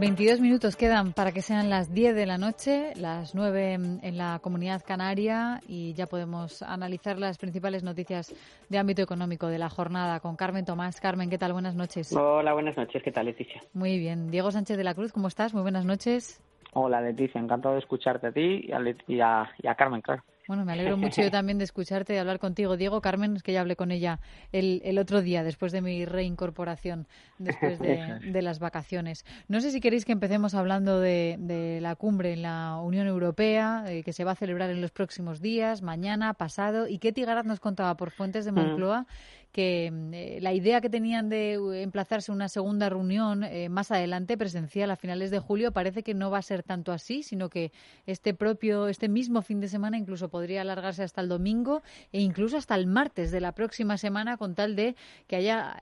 22 minutos quedan para que sean las 10 de la noche, las 9 en la comunidad canaria y ya podemos analizar las principales noticias de ámbito económico de la jornada con Carmen Tomás. Carmen, ¿qué tal? Buenas noches. Hola, buenas noches. ¿Qué tal, Leticia? Muy bien. Diego Sánchez de la Cruz, ¿cómo estás? Muy buenas noches. Hola, Leticia. Encantado de escucharte a ti y a, y a Carmen, claro. Bueno, me alegro mucho yo también de escucharte y hablar contigo, Diego. Carmen, es que ya hablé con ella el, el otro día, después de mi reincorporación, después de, las vacaciones. No sé si queréis que empecemos hablando de, de la cumbre en la Unión Europea, eh, que se va a celebrar en los próximos días, mañana, pasado, y Ketty Garat nos contaba por fuentes de mm. Que mm, eh, la idea que tenían de eh, emplazarse una segunda reunión eh, más adelante, presencial a finales de julio, parece que no va a ser tanto así, sino que este propio, este mismo fin de semana incluso podría alargarse hasta el domingo e incluso hasta el martes de la próxima semana, con tal de que haya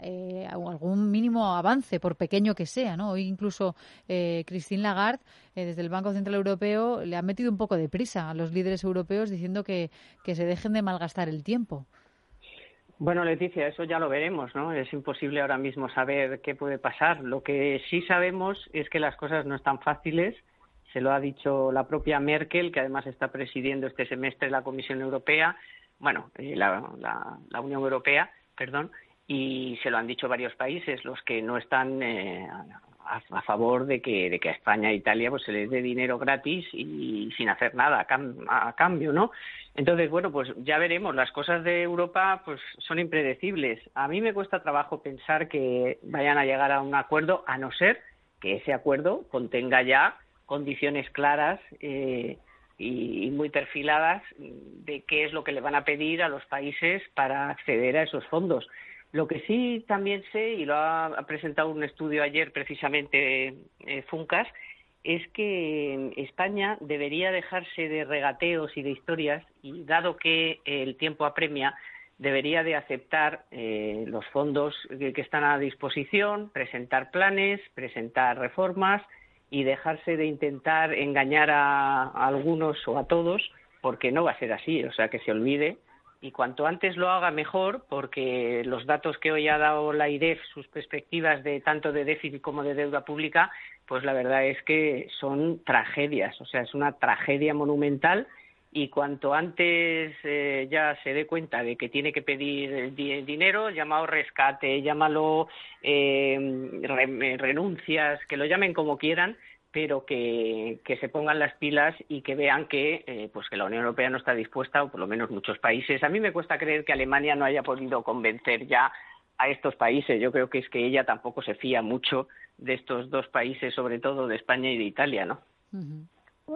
algún mínimo avance, por pequeño que sea, ¿no? Hoy incluso Christine Lagarde, desde el Banco Central Europeo, le ha metido un poco de prisa a los líderes europeos diciendo que, que se dejen de malgastar el tiempo. Bueno, Leticia, eso ya lo veremos, ¿no? Es imposible ahora mismo saber qué puede pasar. Lo que sí sabemos es que las cosas no están fáciles. Se lo ha dicho la propia Merkel, que además está presidiendo este semestre la Comisión Europea, bueno, eh, la, la, Unión Europea, perdón, y se lo han dicho varios países, los que no están eh, a, favor de que, de que a España e Italia pues se les dé dinero gratis y, sin hacer nada a, cambio, ¿no? Entonces, bueno, pues ya veremos. Las cosas de Europa pues son impredecibles. A mí me cuesta trabajo pensar que vayan a llegar a un acuerdo, a no ser que ese acuerdo contenga ya condiciones claras eh, y muy perfiladas de qué es lo que le van a pedir a los países para acceder a esos fondos. Lo que sí también sé, y lo ha, presentado un estudio ayer precisamente eh, Funcas, es que España debería dejarse de regateos y de historias y dado que el tiempo apremia, debería de aceptar eh, los fondos que, están a disposición, presentar planes, presentar reformas y dejarse de intentar engañar a algunos o a todos, porque no va a ser así, o sea, que se olvide y cuanto antes lo haga mejor, porque los datos que hoy ha dado la IREF, sus perspectivas de tanto de déficit como de deuda pública, pues la verdad es que son tragedias, o sea, es una tragedia monumental. Y cuanto antes eh, ya se dé cuenta de que tiene que pedir dinero, llámalo rescate, llámalo eh, renuncias, que lo llamen como quieran, pero que, se pongan las pilas y que vean que, eh, pues que la Unión Europea no está dispuesta, o por lo menos muchos países. A mí me cuesta creer que Alemania no haya podido convencer ya a estos países. Yo creo que es que ella tampoco se fía mucho de estos dos países, sobre todo de España y de Italia, ¿no?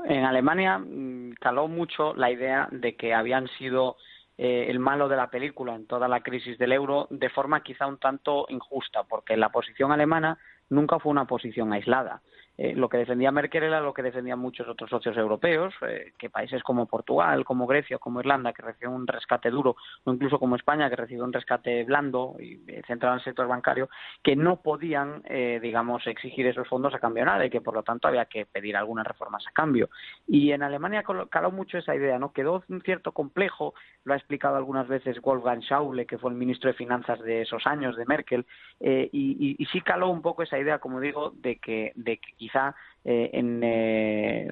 En Alemania mm, caló mucho la idea de que habían sido eh, el malo de la película en toda la crisis del euro de forma quizá un tanto injusta, porque la posición alemana nunca fue una posición aislada. Eh, lo que defendía Merkel era lo que defendían muchos otros socios europeos, eh, que países como Portugal, como Grecia, como Irlanda, que reciben un rescate duro, o incluso como España, que recibe un rescate blando y eh, centrado en el sector bancario, que no podían, digamos, exigir esos fondos a cambio nada y que, por lo tanto, había que pedir algunas reformas a cambio. Y en Alemania caló mucho esa idea, ¿no? Quedó un cierto complejo, lo ha explicado algunas veces Wolfgang Schäuble, que fue el ministro de Finanzas de esos años, de Merkel, y, y, sí caló un poco esa idea, como digo, de que, de que quizá eh, en eh,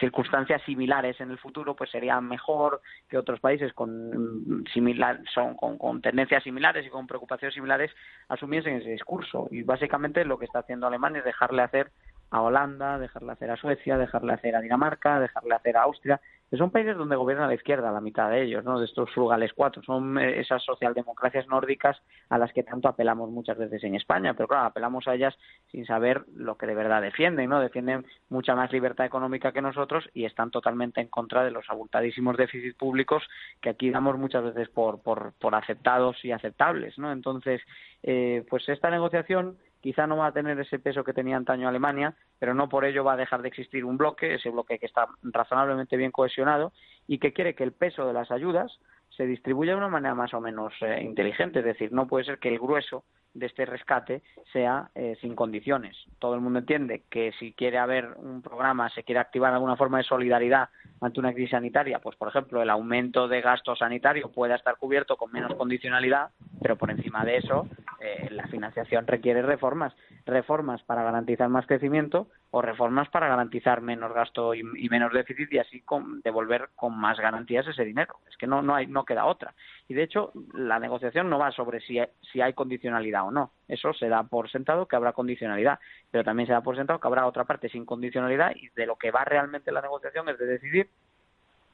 circunstancias similares en el futuro pues sería mejor que otros países con similar son con, tendencias similares y con preocupaciones similares asumiesen ese discurso. Y básicamente lo que está haciendo Alemania es dejarle hacer a Holanda, dejarle hacer a Suecia, dejarle hacer a Dinamarca, dejarle hacer a Austria son países donde gobierna la izquierda, la mitad de ellos, ¿no? de estos frugales cuatro. Son eh, esas socialdemocracias nórdicas a las que tanto apelamos muchas veces en España, pero claro, apelamos a ellas sin saber lo que de verdad defienden, ¿no? Defienden mucha más libertad económica que nosotros y están totalmente en contra de los abultadísimos déficits públicos que aquí damos muchas veces por, por, por aceptados y aceptables, ¿no? Entonces, eh, pues esta negociación quizá no va a tener ese peso que tenía antaño Alemania, pero no por ello va a dejar de existir un bloque, ese bloque que está razonablemente bien cohesionado y que quiere que el peso de las ayudas se distribuya de una manera más o menos eh, inteligente, es decir, no puede ser que el grueso de este rescate sea eh, sin condiciones. Todo el mundo entiende que si quiere haber un programa, se quiere activar alguna forma de solidaridad ante una crisis sanitaria, pues por ejemplo el aumento de gasto sanitario pueda estar cubierto con menos condicionalidad, pero por encima de eso eh, la financiación requiere reformas, reformas para garantizar más crecimiento o reformas para garantizar menos gasto y, menos déficit y así devolver con más garantías ese dinero. Es que no no hay no queda otra. Y de hecho la negociación no va sobre si si hay condicionalidad o no. Eso se da por sentado que habrá condicionalidad, pero también se da por sentado que habrá otra parte sin condicionalidad y de lo que va realmente la negociación es de decidir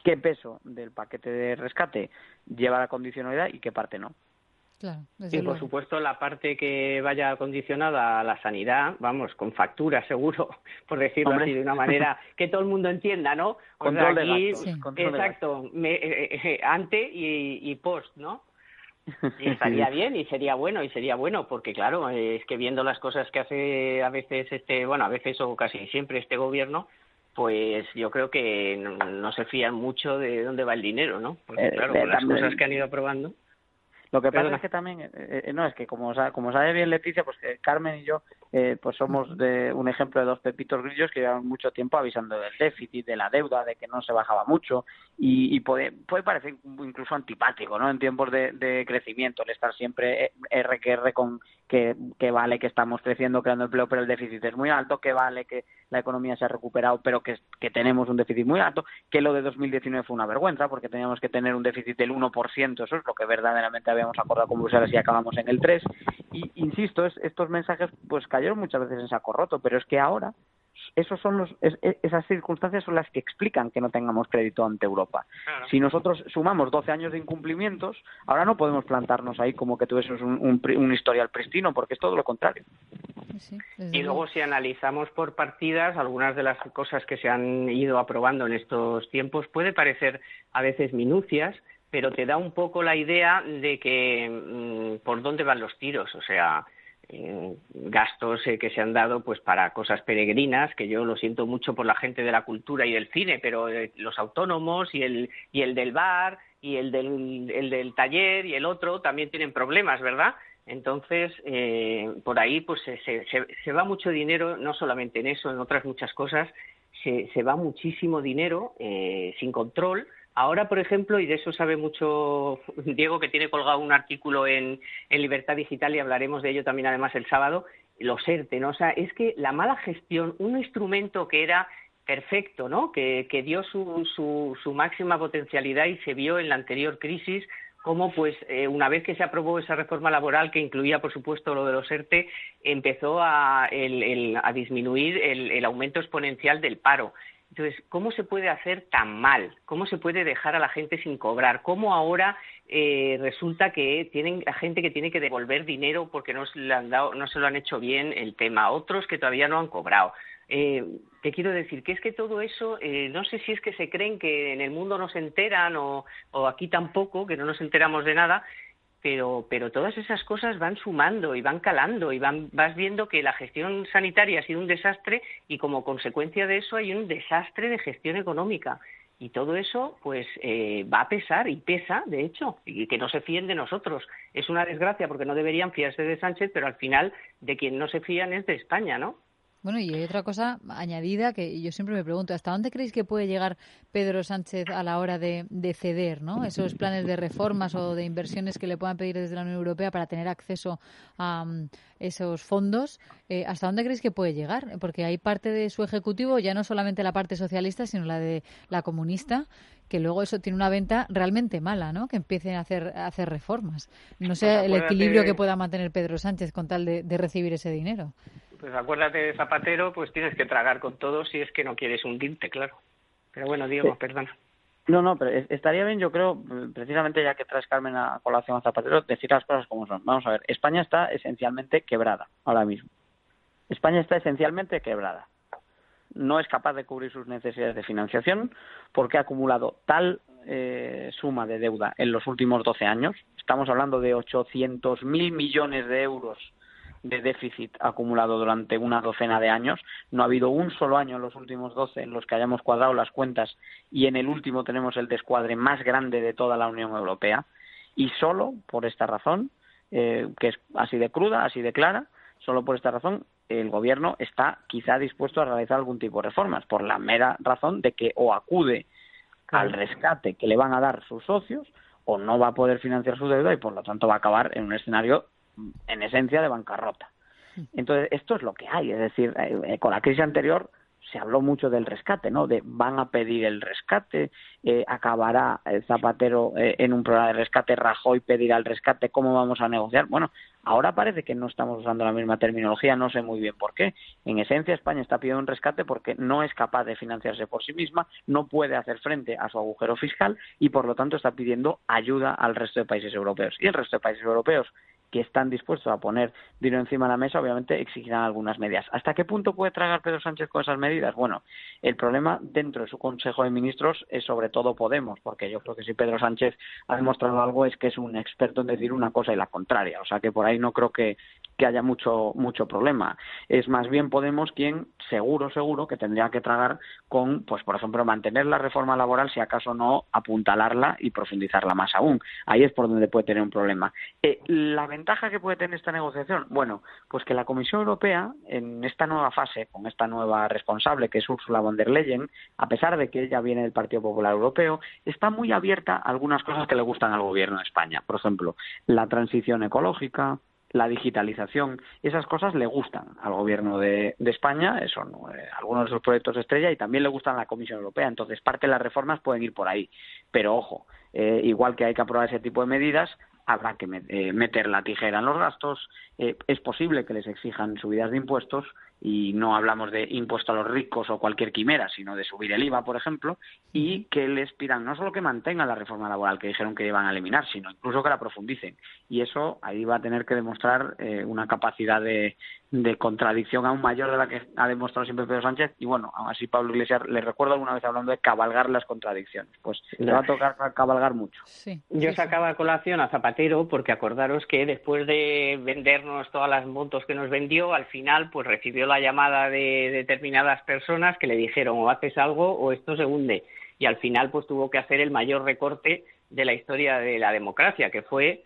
qué peso del paquete de rescate lleva la condicionalidad y qué parte no. Y por supuesto la parte que vaya condicionada a la sanidad, vamos, con factura seguro, por decirlo así de una manera que todo el mundo entienda, ¿no? control de exacto, eh, eh, eh, ante y, y post, ¿no? Y estaría bien y sería bueno y sería bueno porque claro es que viendo las cosas que hace a veces este bueno a veces o casi siempre este gobierno pues yo creo que no, se fían mucho de dónde va el dinero no porque eh, claro con las cosas que han ido aprobando lo que pasa es que también, eh, eh, no, es que como, como sabe bien Leticia, pues Carmen y yo eh, pues somos de un ejemplo de dos pepitos grillos que llevan mucho tiempo avisando del déficit, de la deuda, de que no se bajaba mucho y, puede, puede parecer incluso antipático, ¿no? En tiempos de, de crecimiento, el estar siempre R con que, que vale que estamos creciendo, creando empleo, pero el déficit es muy alto, que vale que la economía se ha recuperado, pero que, tenemos un déficit muy alto, que lo de 2019 fue una vergüenza porque teníamos que tener un déficit del 1%, eso es lo que verdaderamente habíamos acordado con Bruselas y acabamos en el 3. Y insisto, estos mensajes pues cayeron muchas veces en saco roto, pero es que ahora esos son los, e, esas circunstancias son las que explican que no tengamos crédito ante Europa. Si nosotros sumamos 12 años de incumplimientos, ahora no podemos plantarnos ahí como que tuviésemos un, un, historial pristino, porque es todo lo contrario. y luego si analizamos por partidas algunas de las cosas que se han ido aprobando en estos tiempos, puede parecer a veces minucias, pero te da un poco la idea de que mm, por dónde van los tiros, o sea, gastos eh, que se han dado pues para cosas peregrinas, que yo lo siento mucho por la gente de la cultura y del cine, pero eh, los autónomos y el, y el del bar y el del, el del taller y el otro también tienen problemas, ¿verdad? Entonces, por ahí pues se, se, se, va mucho dinero, no solamente en eso, en otras muchas cosas, se, se va muchísimo dinero sin control Ahora, por ejemplo, y de eso sabe mucho Diego, que tiene colgado un artículo en, Libertad Digital y hablaremos de ello también además el sábado, los ERTE, ¿no? O sea, es que la mala gestión, un instrumento que era perfecto, ¿no? Que, dio su, su, su, máxima potencialidad y se vio en la anterior crisis como pues eh, una vez que se aprobó esa reforma laboral que incluía por supuesto lo de los ERTE empezó a, a disminuir el, aumento exponencial del paro entonces, ¿cómo se puede hacer tan mal? ¿Cómo se puede dejar a la gente sin cobrar? ¿Cómo ahora eh, resulta que tienen la gente que tiene que devolver dinero porque no se, le han dado, no se lo han hecho bien el tema? Otros que todavía no han cobrado. Eh, te quiero decir que es que todo eso, eh, no sé si es que se creen que en el mundo no se enteran o, o aquí tampoco, que no nos enteramos de nada, pero, pero todas esas cosas van sumando y van calando y van, vas viendo que la gestión sanitaria ha sido un desastre y como consecuencia de eso hay un desastre de gestión económica. Y todo eso, pues, eh, va a pesar y pesa, de hecho, y que no se fíen de nosotros. Es una desgracia porque no deberían fiarse de Sánchez, pero al final de quien no se fían es de España, ¿no? Bueno, y hay otra cosa añadida que yo siempre me pregunto, ¿hasta dónde creéis que puede llegar Pedro Sánchez a la hora de, ceder ¿no? esos planes de reformas o de inversiones que le puedan pedir desde la Unión Europea para tener acceso a mm, esos fondos? Eh, ¿Hasta dónde creéis que puede llegar? Porque hay parte de su ejecutivo, ya no solamente la parte socialista, sino la de la comunista, que luego eso tiene una venta realmente mala, ¿no? Que empiecen a hacer, a hacer reformas. No sé pues el equilibrio que pueda mantener Pedro Sánchez con tal de recibir ese dinero pues acuérdate de Zapatero, pues tienes que tragar con todo si es que no quieres hundirte, claro. Pero bueno, Diego, perdona. No, no, pero estaría bien, yo creo, precisamente ya que traes Carmen a colación a Zapatero, decir las cosas como son. Vamos a ver, España está esencialmente quebrada ahora mismo. España está esencialmente quebrada. No es capaz de cubrir sus necesidades de financiación porque ha acumulado tal eh, suma de deuda en los últimos 12 años. Estamos hablando de 800.000 millones de euros de déficit acumulado durante una docena de años. No ha habido un solo año en los últimos doce en los que hayamos cuadrado las cuentas y en el último tenemos el descuadre más grande de toda la Unión Europea. Y solo por esta razón, eh, que es así de cruda, así de clara, solo por esta razón el gobierno está quizá dispuesto a realizar algún tipo de reformas, por la mera razón de que o acude al rescate que le van a dar sus socios o no va a poder financiar su deuda y por lo tanto va a acabar en un escenario en esencia de bancarrota. Entonces, esto es lo que hay, es decir, eh, eh, con la crisis anterior se habló mucho del rescate, ¿no? De van a pedir el rescate, eh, acabará el Zapatero en un programa de rescate, Rajoy pedirá el rescate, ¿cómo vamos a negociar? Bueno, ahora parece que no estamos usando la misma terminología, no sé muy bien por qué. En esencia, España está pidiendo un rescate porque no es capaz de financiarse por sí misma, no puede hacer frente a su agujero fiscal y, por lo tanto, está pidiendo ayuda al resto de países europeos. Y el resto de países europeos que están dispuestos a poner dinero encima de la mesa, obviamente exigirán algunas medidas. ¿Hasta qué punto puede tragar Pedro Sánchez con esas medidas? Bueno, el problema dentro de su Consejo de Ministros es sobre todo Podemos, porque yo creo que si Pedro Sánchez ha demostrado algo es que es un experto en decir una cosa y la contraria. O sea que por ahí no creo que, que haya mucho, mucho problema. Es más bien Podemos quien seguro, seguro que tendría que tragar con, pues por ejemplo, mantener la reforma laboral, si acaso no apuntalarla y profundizarla más aún. Ahí es por donde puede tener un problema. Eh, la ventaja que puede tener esta negociación? Bueno, pues que la Comisión Europea, en esta nueva fase, con esta nueva responsable, que es Ursula von der Leyen, a pesar de que ella viene del Partido Popular Europeo, está muy abierta a algunas cosas que le gustan al Gobierno de España. Por ejemplo, la transición ecológica, la digitalización, esas cosas le gustan al gobierno de, España, son eh, algunos de sus proyectos de estrella y también le gustan a la Comisión Europea. Entonces, parte de las reformas pueden ir por ahí. Pero ojo, eh, igual que hay que aprobar ese tipo de medidas, habrá que eh, meter la tijera en los gastos. Eh, es posible que les exijan subidas de impuestos y no hablamos de impuesto a los ricos o cualquier quimera, sino de subir el IVA, por ejemplo, y que les pidan no solo que mantengan la reforma laboral que dijeron que iban a eliminar, sino incluso que la profundicen. Y eso ahí va a tener que demostrar eh, una capacidad de, de, contradicción aún mayor de la que ha demostrado siempre Pedro Sánchez. Y bueno, aún así Pablo Iglesias le recuerdo alguna vez hablando de cabalgar las contradicciones. Pues le va a tocar cabalgar mucho. Yo sacaba colación a Zapatero porque acordaros que después de vendernos todas las motos que nos vendió, al final pues recibió la llamada de determinadas personas que le dijeron o haces algo o esto se hunde. Y al final pues tuvo que hacer el mayor recorte de la historia de la democracia, que fue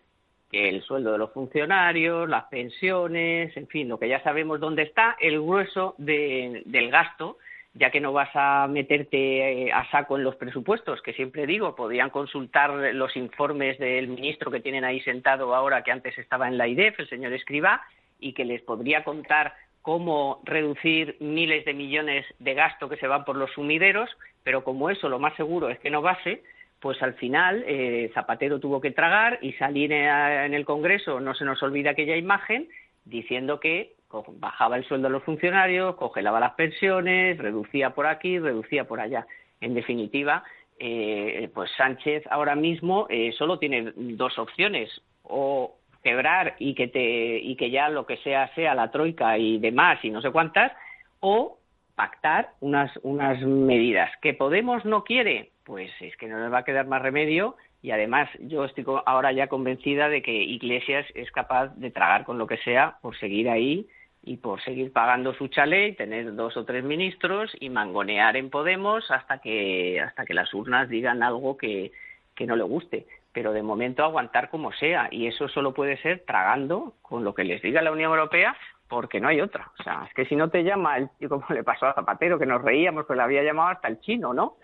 que el sueldo de los funcionarios, las pensiones, en fin, lo que ya sabemos dónde está, el grueso del gasto, ya que no vas a meterte eh, a saco en los presupuestos, que siempre digo, podían consultar los informes del ministro que tienen ahí sentado ahora, que antes estaba en la IDEF, el señor Escriba, y que les podría contar cómo reducir miles de millones de gasto que se van por los sumideros, pero como eso lo más seguro es que no base, pues al final eh, Zapatero tuvo que tragar y salir en el Congreso, no se nos olvida aquella imagen, diciendo que bajaba el sueldo de los funcionarios, congelaba las pensiones, reducía por aquí, reducía por allá. En definitiva, eh, pues Sánchez ahora mismo eh, solo tiene dos opciones, o quebrar y que te y que ya lo que sea sea la troika y demás y no sé cuántas o pactar unas unas medidas que Podemos no quiere pues es que no les va a quedar más remedio y además yo estoy ahora ya convencida de que Iglesias es capaz de tragar con lo que sea por seguir ahí y por seguir pagando su chalet y tener dos o tres ministros y mangonear en Podemos hasta que hasta que las urnas digan algo que, que no le guste pero de momento aguantar como sea. Y eso solo puede ser tragando con lo que les diga la Unión Europea, porque no hay otra. O sea, es que si no te llama, el, como le pasó a Zapatero, que nos reíamos, pues le había llamado hasta el chino, ¿no?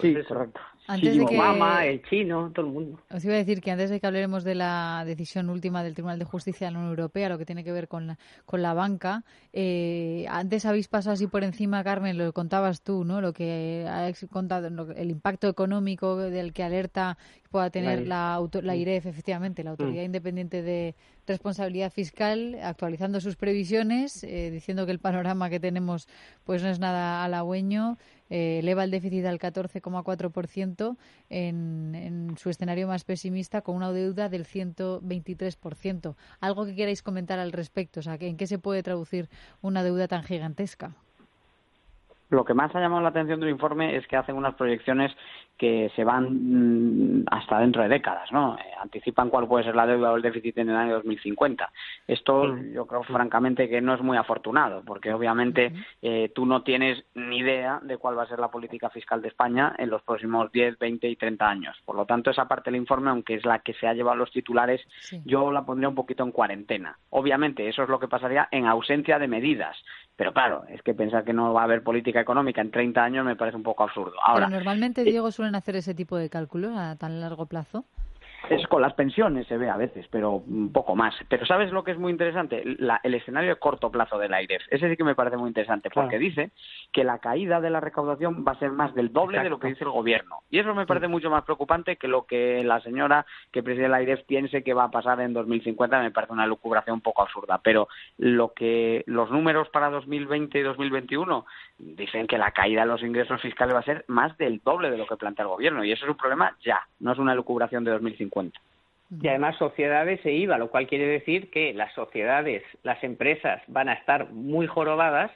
sí, pues correcto. Antes de que... el chino, todo el mundo. Os iba a decir que antes de que hablemos de la decisión última del Tribunal de Justicia de la Unión Europea, lo que tiene que ver con la, con la banca, eh, antes habéis pasado así por encima, Carmen, lo contabas tú, ¿no? Lo que has contado, el impacto económico del que alerta pueda tener la, la, IREF, efectivamente, la Autoridad mm. Independiente de Responsabilidad Fiscal, actualizando sus previsiones, eh, diciendo que el panorama que tenemos pues no es nada halagüeño, eh, eleva el déficit al 14,4% en, en su escenario más pesimista, con una deuda del 123%. ¿Algo que queráis comentar al respecto? O sea, ¿en qué se puede traducir una deuda tan gigantesca? Lo que más ha llamado la atención del informe es que hacen unas proyecciones que se van mm, hasta dentro de décadas, ¿no? Eh, anticipan cuál puede ser la deuda o el déficit en el año 2050. Esto mm. yo creo francamente que no es muy afortunado, porque obviamente eh, tú no tienes ni idea de cuál va a ser la política fiscal de España en los próximos 10, 20 y 30 años. Por lo tanto, esa parte del informe, aunque es la que se ha llevado los titulares, yo la pondría un poquito en cuarentena. Obviamente, eso es lo que pasaría en ausencia de medidas. Pero claro, es que pensar que no va a haber política económica en 30 años me parece un poco absurdo. Ahora, Pero normalmente, Diego, suelen hacer ese tipo de cálculos a tan largo plazo. Es con las pensiones se ve a veces, pero un poco más. Pero ¿sabes lo que es muy interesante? el escenario de corto plazo del AIREF. Ese sí que me parece muy interesante, porque dice que la caída de la recaudación va a ser más del doble de lo que dice el gobierno. Y eso me parece mucho más preocupante que lo que la señora que preside el AIREF piense que va a pasar en 2050. Me parece una lucubración un poco absurda. Pero lo que los números para 2020 y 2021 dicen que la caída de los ingresos fiscales va a ser más del doble de lo que plantea el gobierno. Y eso es un problema ya, no es una lucubración de 2050. Y además sociedades e IVA, lo cual quiere decir que las sociedades, las empresas van a estar muy jorobadas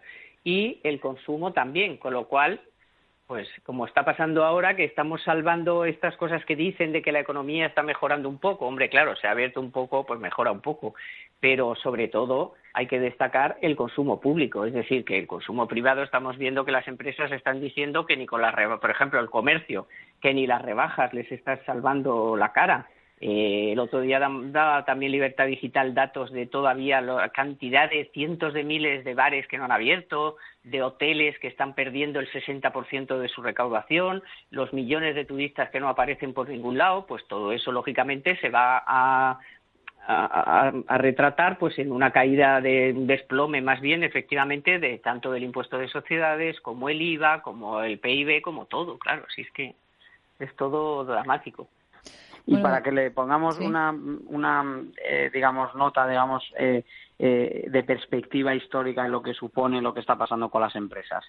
y el consumo también, con lo cual, pues como está pasando ahora, que estamos salvando estas cosas que dicen de que la economía está mejorando un poco, hombre, claro, se ha abierto un poco, pues mejora un poco, pero sobre todo hay que destacar el consumo público, es decir, que el consumo privado estamos viendo que las empresas están diciendo que ni con las, por ejemplo, el comercio, que ni las rebajas les están salvando la cara eh, el otro día daba también Libertad Digital datos de todavía la cantidad de cientos de miles de bares que no han abierto, de hoteles que están perdiendo el 60% de su recaudación, los millones de turistas que no aparecen por ningún lado, pues todo eso lógicamente se va a, a, retratar pues en una caída de desplome más bien efectivamente de tanto del impuesto de sociedades como el IVA, como el PIB, como todo, claro, si es que es todo dramático. Y para que le pongamos una, una eh, digamos, nota, digamos, eh, eh, de perspectiva histórica en lo que supone lo que está pasando con las empresas.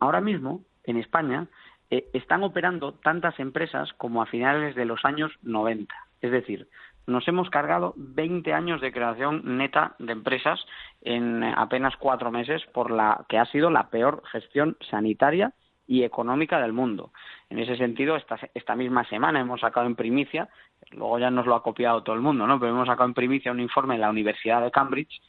ahora mismo, en España, están operando tantas empresas como a finales de los años 90. Es decir, nos hemos cargado 20 años de creación neta de empresas en apenas cuatro meses por la que ha sido la peor gestión sanitaria y económica del mundo. En ese sentido, esta, esta misma semana hemos sacado en primicia luego ya nos lo ha copiado todo el mundo, ¿no? Pero hemos sacado en primicia un informe en la Universidad de Cambridge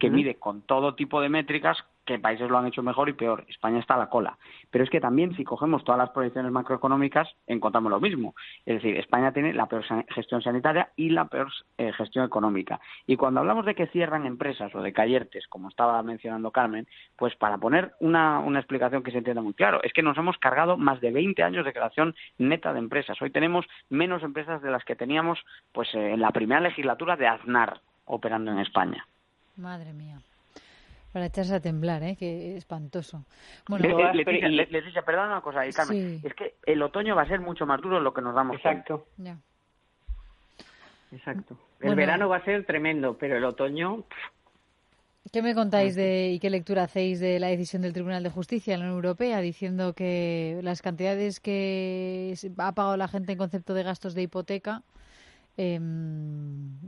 que mide con todo tipo de métricas qué países lo han hecho mejor y peor. España está a la cola. Pero es que también si cogemos todas las proyecciones macroeconómicas encontramos lo mismo. Es decir, España tiene la peor gestión sanitaria y la peor eh, gestión económica. Y cuando hablamos de que cierran empresas o de callertes, como estaba mencionando Carmen, pues para poner una, una explicación que se entienda muy claro, es que nos hemos cargado más de 20 años de creación neta de empresas. Hoy tenemos menos empresas de las que teníamos pues eh, en la primera legislatura de Aznar operando en España. Madre mía. Para echarse a temblar, ¿eh? Que espantoso. Bueno, le, dice, perdón una cosa, Carmen. Es que el otoño va a ser mucho más duro de lo que nos damos Exacto. Exacto. El verano va a ser tremendo, pero el otoño... ¿Qué me contáis de y qué lectura hacéis de la decisión del Tribunal de Justicia de la Unión Europea diciendo que las cantidades que ha pagado la gente en concepto de gastos de hipoteca eh,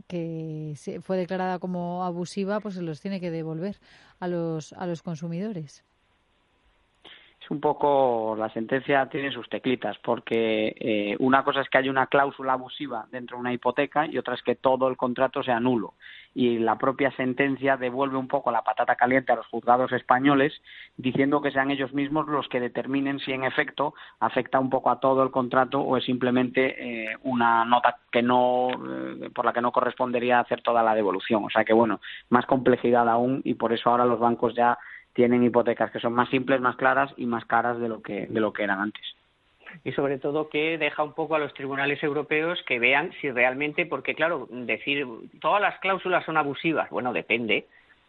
que se fue declarada como abusiva, pues se los tiene que devolver a los, a los consumidores. Es un poco, la sentencia tiene sus teclitas, porque eh, una cosa es que hay una cláusula abusiva dentro de una hipoteca y otra es que todo el contrato sea nulo. Y la propia sentencia devuelve un poco la patata caliente a los juzgados españoles diciendo que sean ellos mismos los que determinen si en efecto afecta un poco a todo el contrato o es simplemente eh, una nota que no eh, por la que no correspondería hacer toda la devolución. O sea que bueno más complejidad aún y por eso ahora los bancos ya tienen hipotecas que son más simples más claras y más caras de lo que de lo que eran antes y sobre todo que deja un poco a los tribunales europeos que vean si realmente, porque claro, decir todas las cláusulas son abusivas, bueno, depende.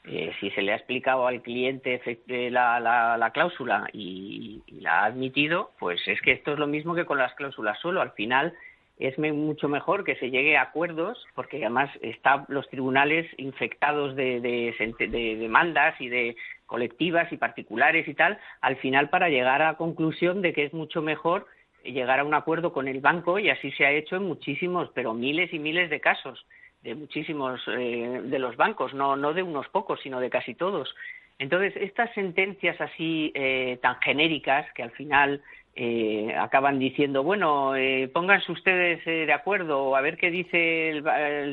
Eh, si se le ha explicado al cliente la, la, la cláusula y, la ha admitido, pues es que esto es lo mismo que con las cláusulas solo. Al final es mucho mejor que se llegue a acuerdos, porque además están los tribunales infectados de, de demandas y de colectivas y particulares y tal, al final para llegar a la conclusión de que es mucho mejor llegar a un acuerdo con el banco y así se ha hecho en muchísimos, pero miles y miles de casos de muchísimos eh, de los bancos, no, no de unos pocos, sino de casi todos. Entonces, estas sentencias así eh, tan genéricas que al final eh, acaban diciendo, bueno, eh, pónganse ustedes de acuerdo a ver qué dicen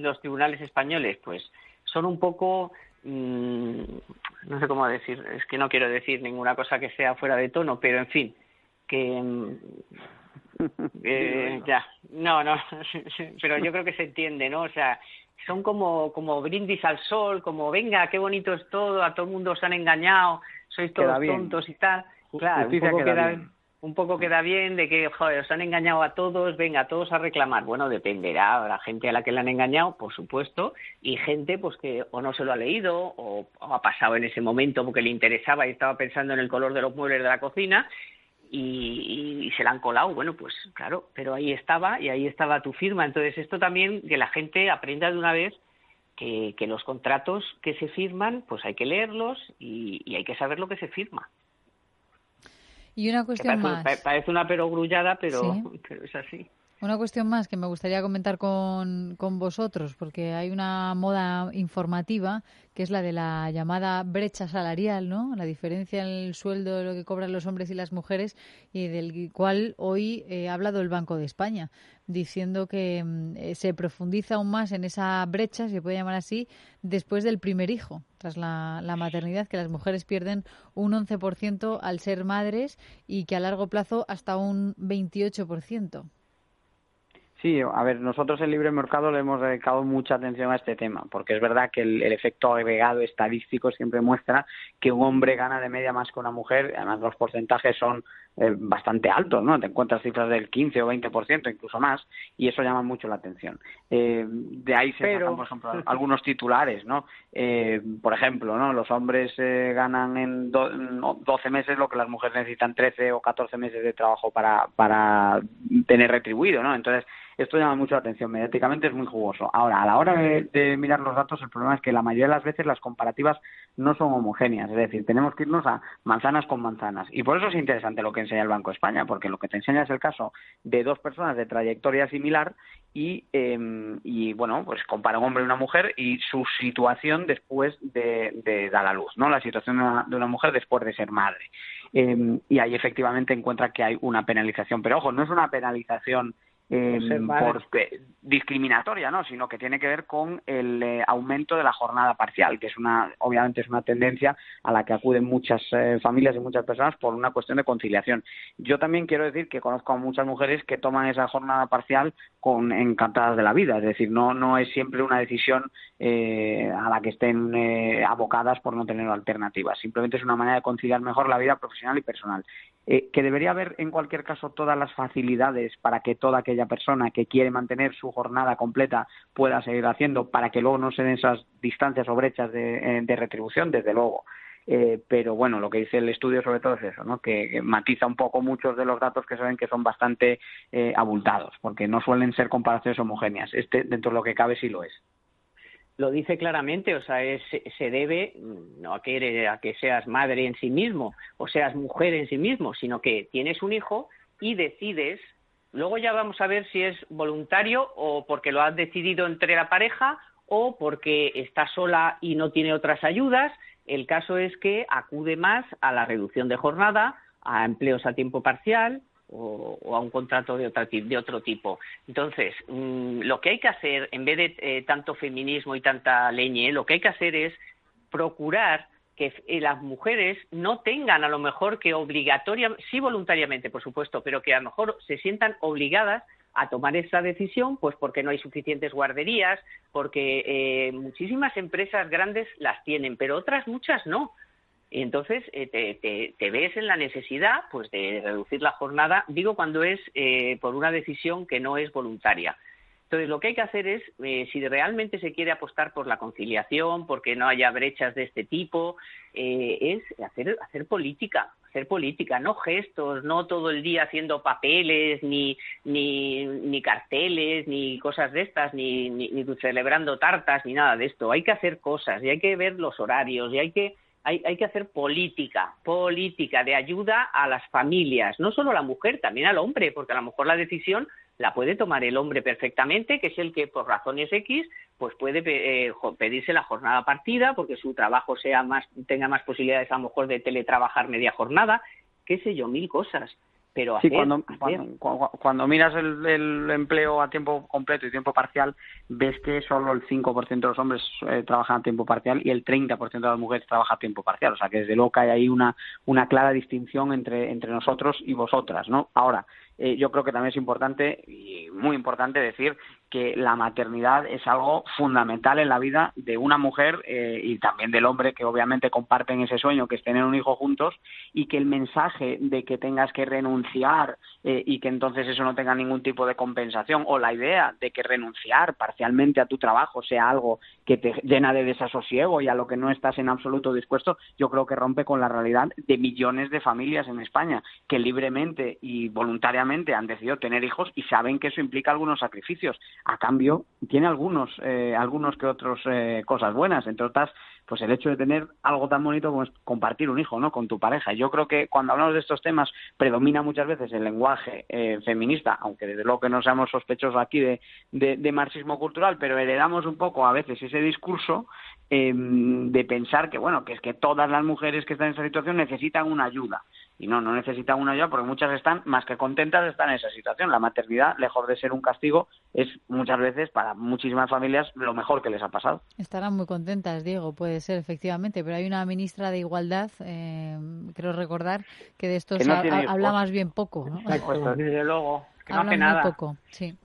los tribunales españoles, pues son un poco, mm, no sé cómo decir, es que no quiero decir ninguna cosa que sea fuera de tono, pero en fin, que mm, ya, no, no, pero yo creo que se entiende, ¿no? O sea, son como, como brindis al sol, como venga, qué bonito es todo, a todo el mundo os han engañado, sois todos tontos y tal. Claro, un poco, queda, bien. Un poco queda bien de que, joder, os han engañado a todos, venga, todos a reclamar. Bueno, dependerá, la gente a la que le han engañado, por supuesto, y gente pues que o no se lo ha leído o, ha pasado en ese momento porque le interesaba y estaba pensando en el color de los muebles de la cocina y, se la han colado. Bueno, pues claro, pero ahí estaba y ahí estaba tu firma. Entonces, esto también que la gente aprenda de una vez que, que los contratos que se firman, pues hay que leerlos y, hay que saber lo que se firma. Y una cuestión más. Parece una perogrullada, pero, pero es así. Una cuestión más que me gustaría comentar con, con, vosotros, porque hay una moda informativa que es la de la llamada brecha salarial, ¿no? La diferencia en el sueldo de lo que cobran los hombres y las mujeres y del cual hoy eh, ha hablado el Banco de España, diciendo que mm, eh, se profundiza aún más en esa brecha, se puede llamar así, después del primer hijo, tras la, la maternidad, que las mujeres pierden un 11% al ser madres y que a largo plazo hasta un 28%. Sí, a ver, nosotros en Libre Mercado le hemos dedicado mucha atención a este tema, porque es verdad que el, efecto agregado estadístico siempre muestra que un hombre gana de media más que una mujer, además los porcentajes son eh, bastante altos, ¿no? Te encuentras cifras del 15 o 20%, incluso más, y eso llama mucho la atención. Eh, de ahí se Pero... sacan, por ejemplo, algunos titulares, ¿no? Eh, por ejemplo, ¿no? Los hombres ganan en 12 meses lo que las mujeres necesitan 13 o 14 meses de trabajo para, para tener retribuido, ¿no? Entonces, esto llama mucho la atención. Mediáticamente es muy jugoso. Ahora, a la hora de, mirar los datos, el problema es que la mayoría de las veces las comparativas no son homogéneas. Es decir, tenemos que irnos a manzanas con manzanas. Y por eso es interesante lo que enseña el Banco de España, porque lo que te enseña es el caso de dos personas de trayectoria similar y, em, y bueno, pues compara un hombre y una mujer y su situación después de, dar a luz, ¿no? La situación de una, mujer después de ser madre. Em, y ahí efectivamente encuentra que hay una penalización. Pero ojo, no es una penalización eh, discriminatoria, ¿no? sino que tiene que ver con el eh, aumento de la jornada parcial, que es una, obviamente es una tendencia a la que acuden muchas eh, familias y muchas personas por una cuestión de conciliación. Yo también quiero decir que conozco a muchas mujeres que toman esa jornada parcial con encantadas de la vida, es decir, no, no es siempre una decisión eh, a la que estén abocadas por no tener alternativas, simplemente es una manera de conciliar mejor la vida profesional y personal. Que debería haber en cualquier caso todas las facilidades para que toda aquella persona que quiere mantener su jornada completa pueda seguir haciendo para que luego no se den esas distancias o brechas de, eh, retribución, desde luego. Eh, pero bueno, lo que dice el estudio sobre todo es eso, ¿no? que, matiza un poco muchos de los datos que se ven que son bastante eh, abultados, porque no suelen ser comparaciones homogéneas. Este, dentro de lo que cabe, sí lo es. Lo dice claramente, o sea, se debe no a que, a que seas madre en sí mismo o seas mujer en sí mismo, sino que tienes un hijo y decides Luego ya vamos a ver si es voluntario o porque lo has decidido entre la pareja o porque está sola y no tiene otras ayudas. El caso es que acude más a la reducción de jornada, a empleos a tiempo parcial o, a un contrato de, otro tipo. Entonces, mm, lo que hay que hacer, en vez de eh, tanto feminismo y tanta leñe, lo que hay que hacer es procurar que eh, las mujeres no tengan a lo mejor que obligatoria, sí voluntariamente, por supuesto, pero que a lo mejor se sientan obligadas a tomar esa decisión, pues porque no hay suficientes guarderías, porque eh, muchísimas empresas grandes las tienen, pero otras muchas no. Entonces eh, te, ves en la necesidad pues de reducir la jornada, digo cuando es por una decisión que no es voluntaria. Entonces, lo que hay que hacer es, eh, si realmente se quiere apostar por la conciliación, porque no haya brechas de este tipo, eh, es hacer, hacer política, hacer política, no gestos, no todo el día haciendo papeles, ni, ni, ni carteles, ni cosas de estas, ni, ni, celebrando tartas, ni nada de esto. Hay que hacer cosas y hay que ver los horarios y hay que, hay, hay que hacer política, política de ayuda a las familias, no solo a la mujer, también al hombre, porque a lo mejor la decisión la puede tomar el hombre perfectamente, que es el que por razones X pues puede eh, pedirse la jornada partida porque su trabajo sea más tenga más posibilidades a lo mejor de teletrabajar media jornada, qué sé yo, mil cosas. Pero sí, cuando, Cuando, miras el, empleo a tiempo completo y tiempo parcial, ves que solo el 5% de los hombres eh, trabajan a tiempo parcial y el 30% de las mujeres trabajan a tiempo parcial. O sea que desde luego que hay ahí una, una clara distinción entre, entre nosotros y vosotras, ¿no? Ahora, eh, yo creo que también es importante y muy importante decir que la maternidad es algo fundamental en la vida de una mujer eh, y también del hombre que obviamente comparten ese sueño que es tener un hijo juntos y que el mensaje de que tengas que renunciar eh, y que entonces eso no tenga ningún tipo de compensación o la idea de que renunciar parcialmente a tu trabajo sea algo que te llena de desasosiego y a lo que no estás en absoluto dispuesto, yo creo que rompe con la realidad de millones de familias en España que libremente y voluntariamente han decidido tener hijos y saben que eso implica algunos sacrificios a cambio tiene algunos, eh, algunos que otros eh, cosas buenas, entre otras, pues el hecho de tener algo tan bonito como es compartir un hijo, ¿no? Con tu pareja. Yo creo que cuando hablamos de estos temas predomina muchas veces el lenguaje eh, feminista, aunque desde luego que no seamos sospechosos aquí de, de, marxismo cultural, pero heredamos un poco a veces ese discurso de pensar que bueno que es que todas las mujeres que están en esa situación necesitan una ayuda y no, no necesitan una ayuda porque muchas están más que contentas de estar en esa situación. La maternidad, lejos de ser un castigo, es muchas veces para muchísimas familias lo mejor que les ha pasado. Estarán muy contentas, Diego, puede ser efectivamente, pero hay una ministra de Igualdad, eh, creo recordar, que de esto habla más bien poco. ¿no? desde luego que no hace nada. poco, sí.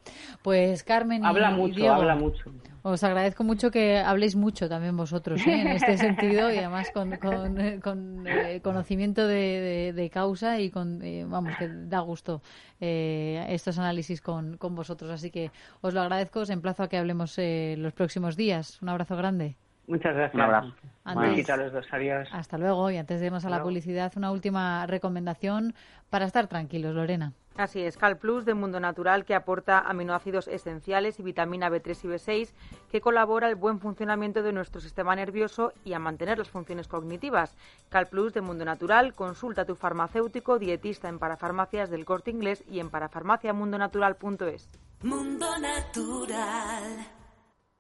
Pues Carmen habla y mucho, Diego, habla mucho. Os agradezco mucho que habléis mucho también vosotros ¿eh? en este sentido y además con, con, eh, conocimiento de, causa y con, eh, vamos, que da gusto estos análisis con, con vosotros. Así que os lo agradezco, os emplazo a que hablemos los próximos días. Un abrazo grande. Muchas gracias. Un abrazo. los dos, Hasta luego. Y antes de irnos a la publicidad, una última recomendación para estar tranquilos, Lorena. Así es, Cal Plus de Mundo Natural que aporta aminoácidos esenciales y vitamina B3 y B6 que colabora al buen funcionamiento de nuestro sistema nervioso y a mantener las funciones cognitivas. Cal Plus de Mundo Natural, consulta a tu farmacéutico dietista en parafarmacias del Corte Inglés y en parafarmaciamundonatural.es. Mundo Natural